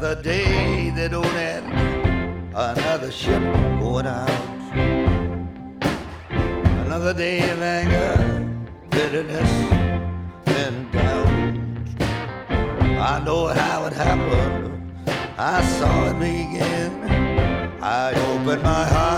Another day that don't end. Another ship going out. Another day of anger, bitterness, and doubt. I know how it happened. I saw it begin. I opened my heart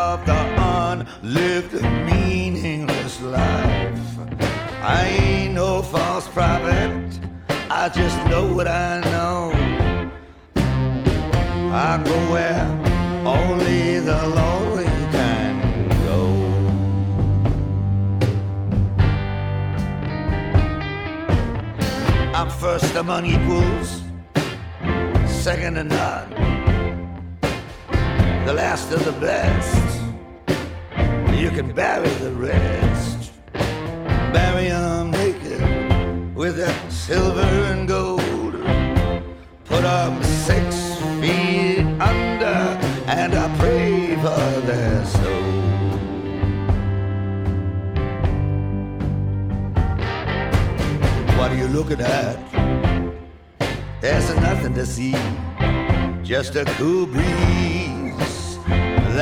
the unlived, meaningless life. I ain't no false prophet, I just know what I know. I go where only the lonely can go. I'm first among equals, second to none, the last of the best. You can bury the rest, bury 'em naked with that silver and gold. Put 'em six feet under, and I pray for their soul. What are you looking at? There's nothing to see, just a cool breeze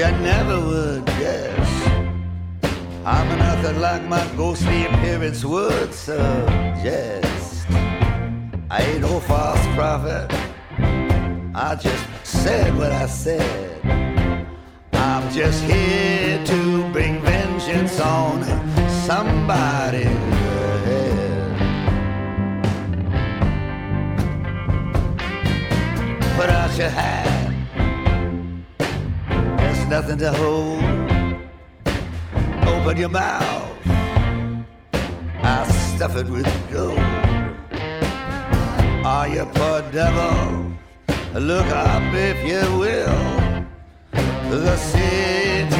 You never would guess. I'm nothing like my ghostly appearance would suggest. I ain't no false prophet. I just said what I said. I'm just here to bring vengeance on somebody's head. Put out your hand. Nothing to hold. Open your mouth. I'll stuff it with gold. Are you poor devil? Look up if you will. The city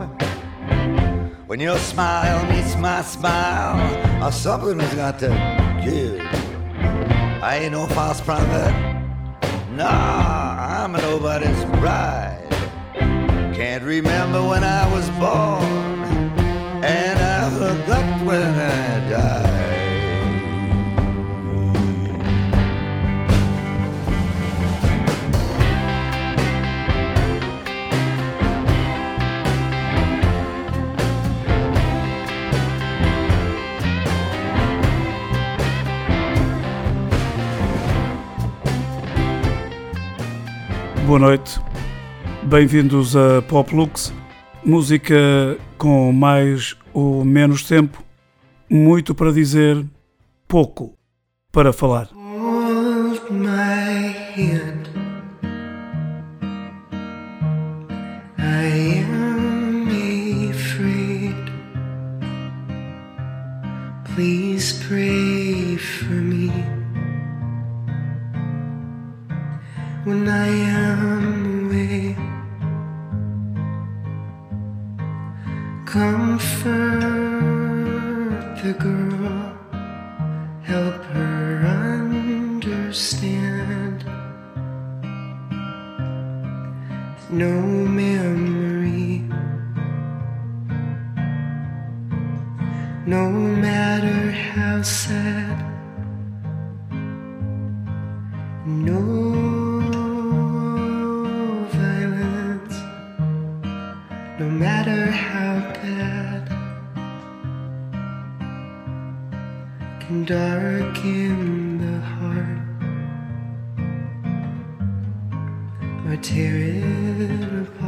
When your smile meets my smile, or something has got to give. I ain't no false prophet. Nah, I'm nobody's bride. Can't remember when I was born, and I forgot when I died. Boa noite. Bem-vindos a Poplux, música com mais ou menos tempo, muito para dizer, pouco para falar. Can darken the heart or tear it apart.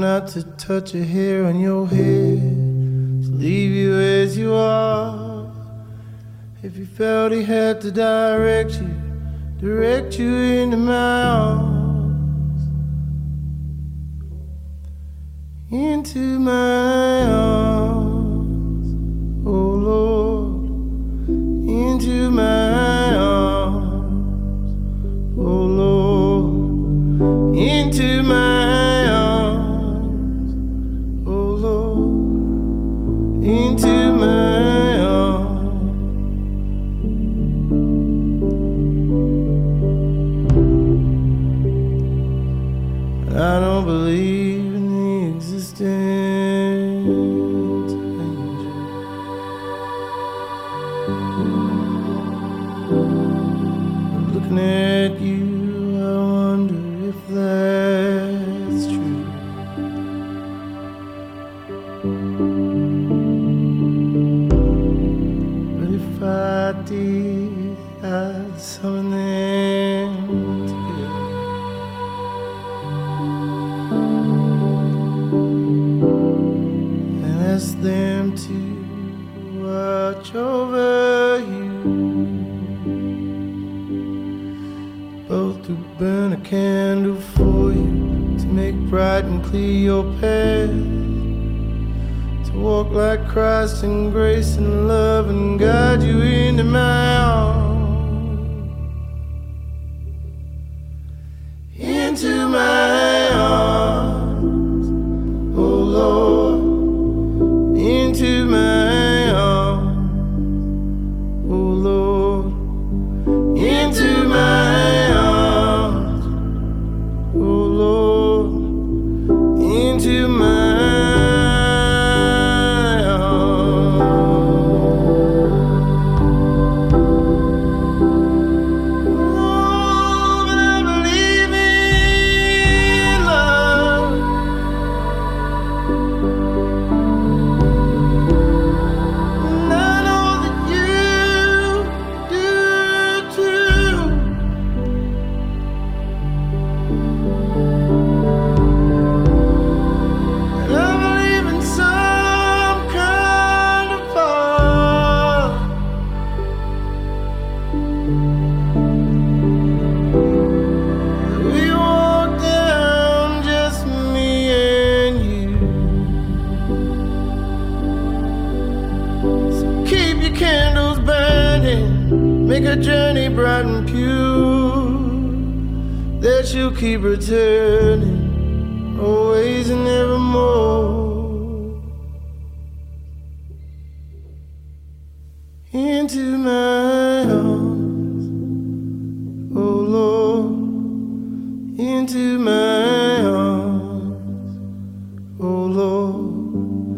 not to touch a hair on your head, to leave you as you are. If you felt he had to direct you, direct you into my arms, into my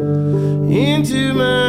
into my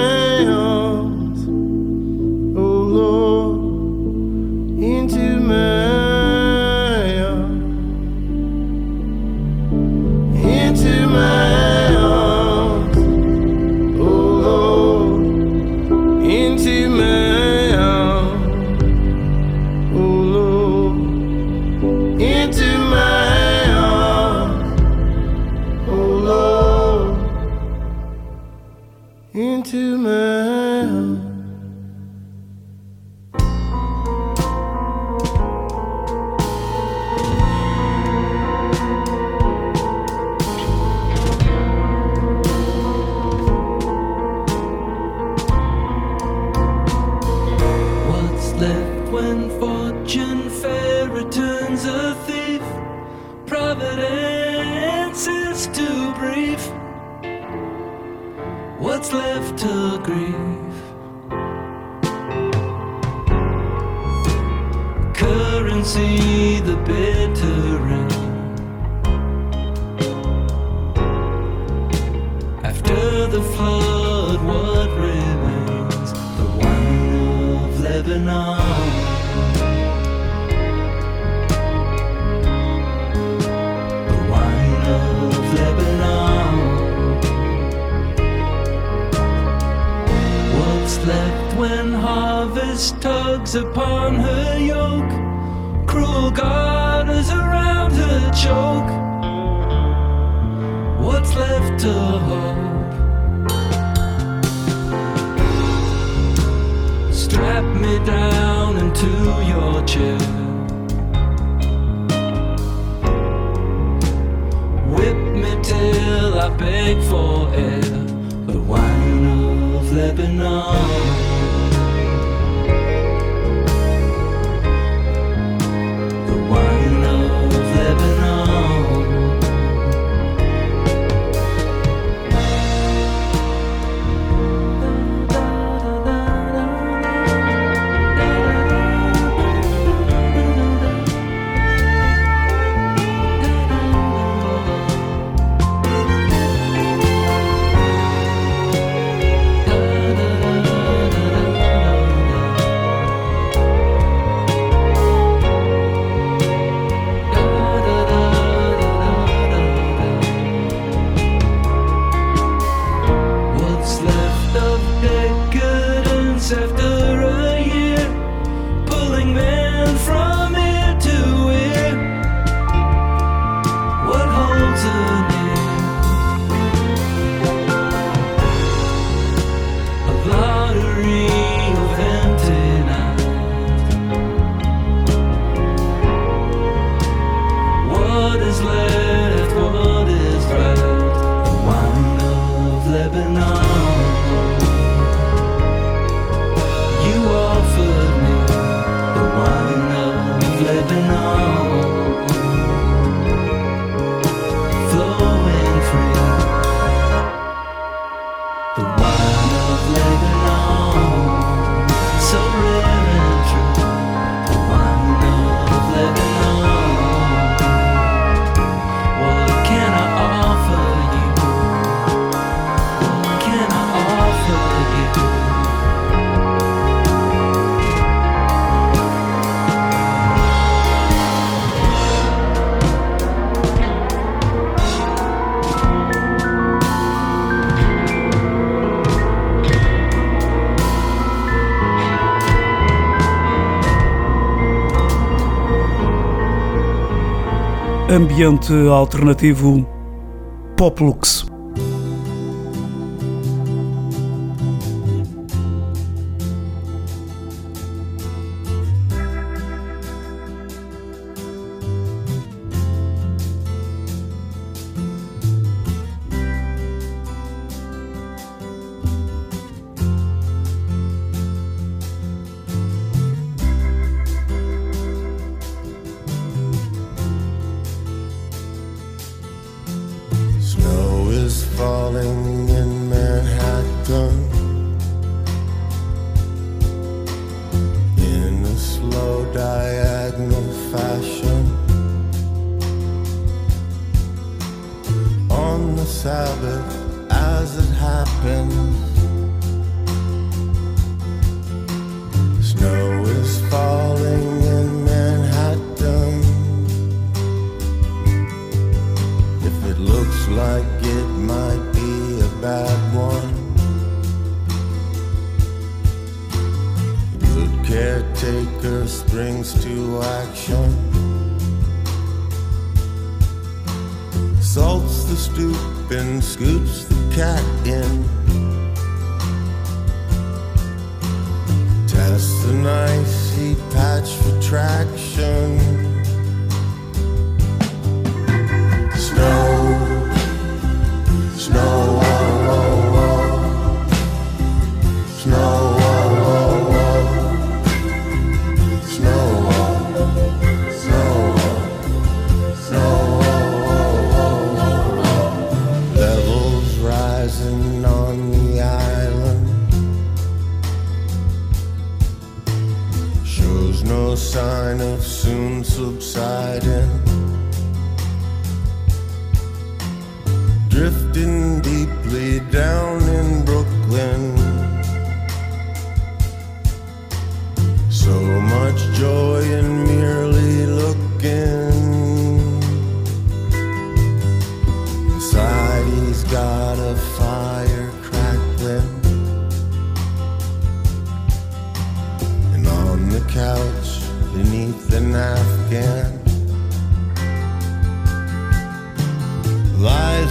Strap me down into your chair. Whip me till I beg for air. The wine of Lebanon. ambiente alternativo Poplux. but as it happens, snow is falling in Manhattan. If it looks like it might be a bad one, good caretaker springs to action. Salts the stoop and scoops the cat in. Tests an icy patch for traction. Snow, snow.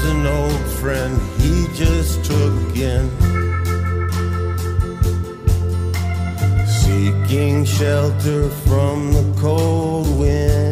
an old friend he just took in. Seeking shelter from the cold wind.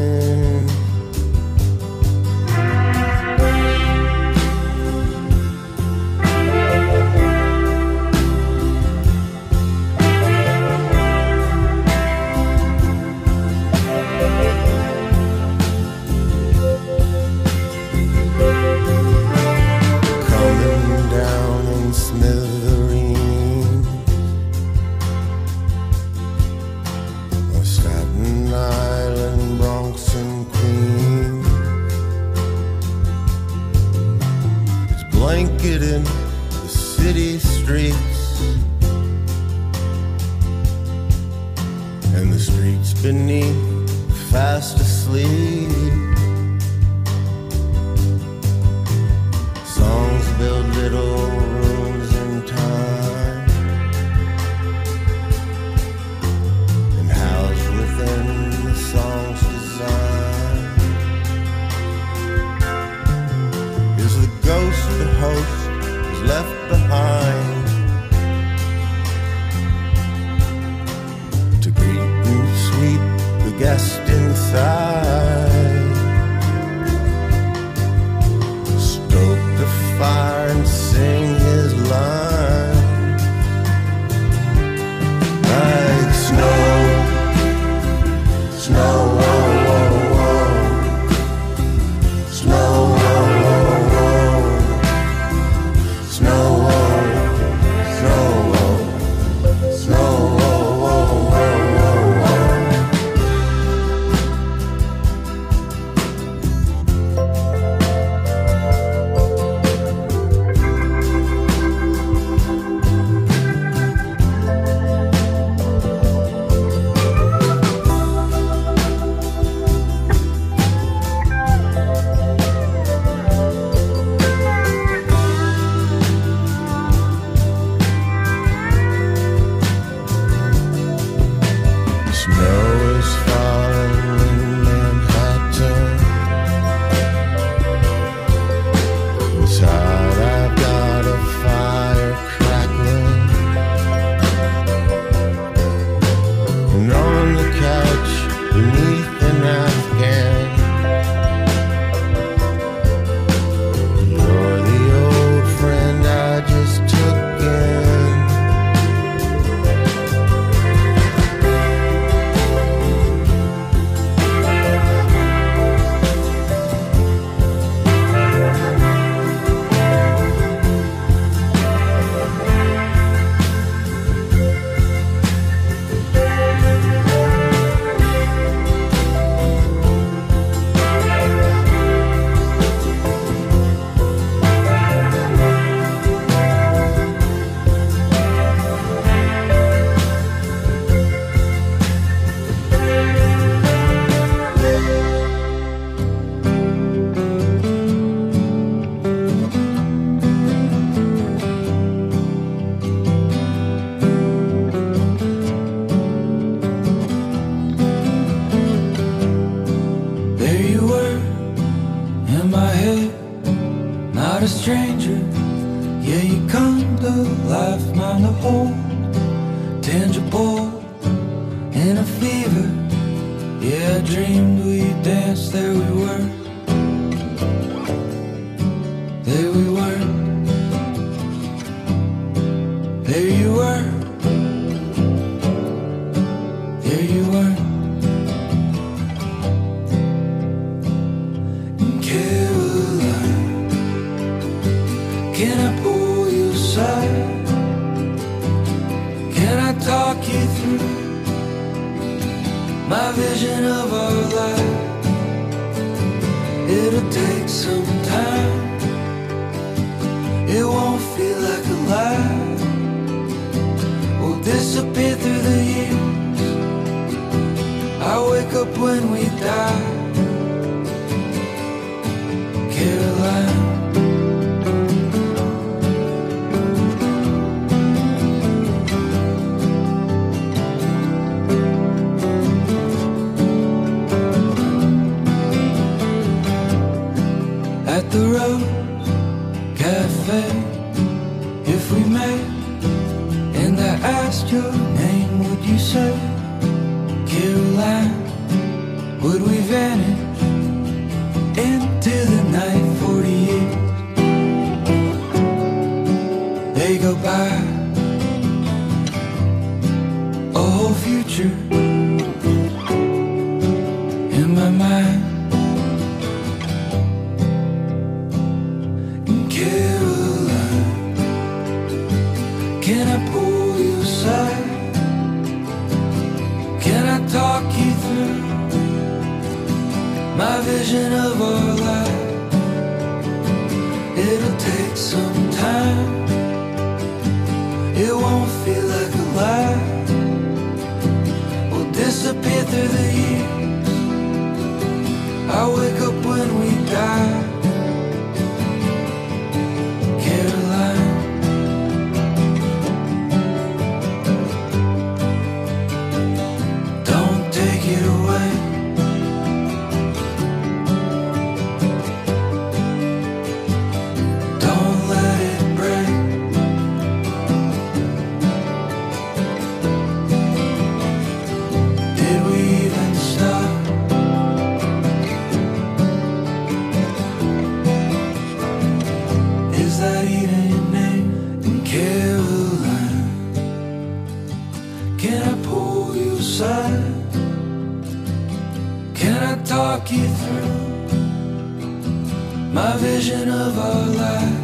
the road cafe if we met and I asked your name would you say Caroline would we side? Can I talk you through my vision of our life?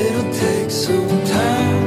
It'll take some time.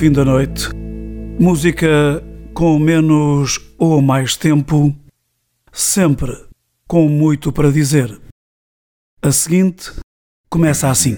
Fim da noite, música com menos ou mais tempo, sempre com muito para dizer. A seguinte começa assim.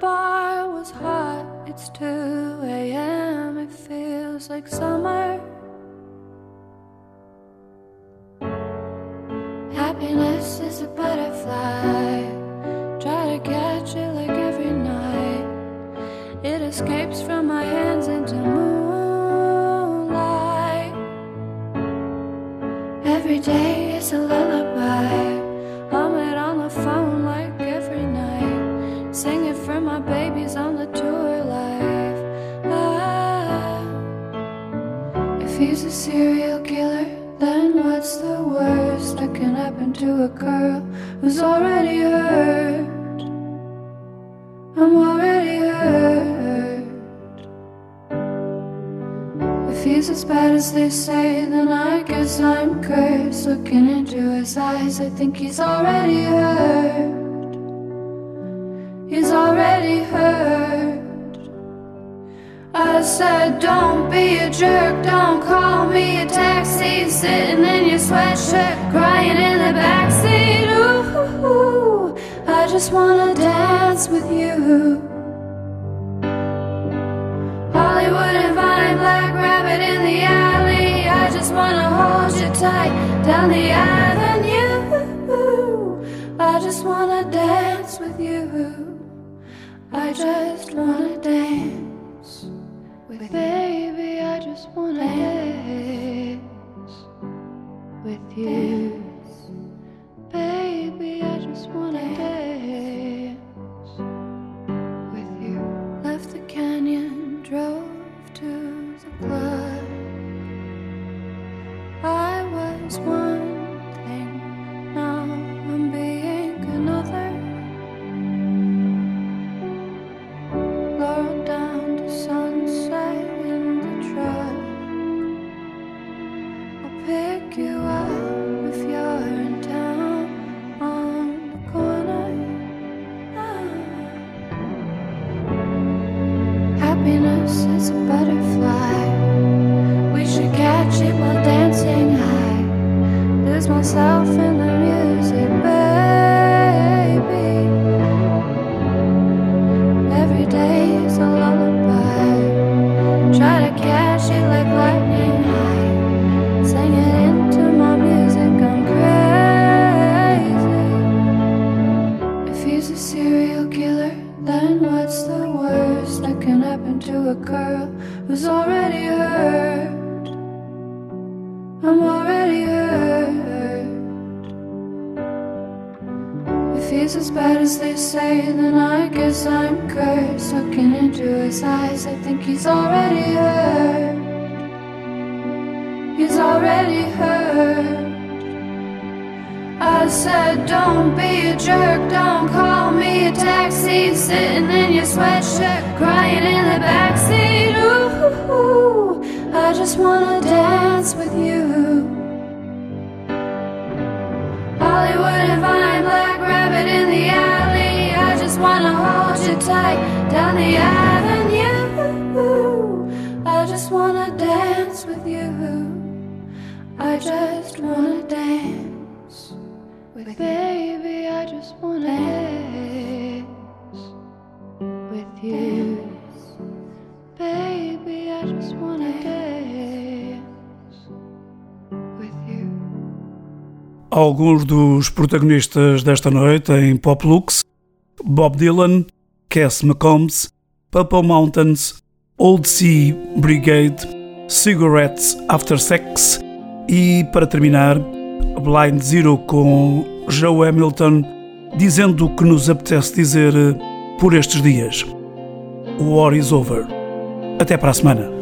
bar was hot. It's 2 a.m. It feels like summer. Happiness is a butterfly. Try to catch it like every night. It escapes from my hand. serial killer, then what's the worst that can happen to a girl who's already hurt? I'm already hurt. If he's as bad as they say, then I guess I'm cursed. Looking into his eyes, I think he's already hurt. said, don't be a jerk, don't call me a taxi. Sitting in your sweatshirt, crying in the backseat. Ooh, I just wanna dance with you. Hollywood and Vine, Black Rabbit in the alley. I just wanna hold you tight down the avenue. I just wanna dance with you. I just wanna dance with Baby. I just wanna dance with you. Just wanna dance with you. Hollywood and Vine, Black Rabbit in the alley. I just wanna hold you tight down the avenue. I just wanna dance with you. I just wanna dance with baby. Alguns dos protagonistas desta noite em Pop Lux: Bob Dylan, Cass McCombs, Purple Mountains, Old Sea Brigade, Cigarettes After Sex e, para terminar, Blind Zero com Joe Hamilton, dizendo o que nos apetece dizer por estes dias. War is over. Até para a semana.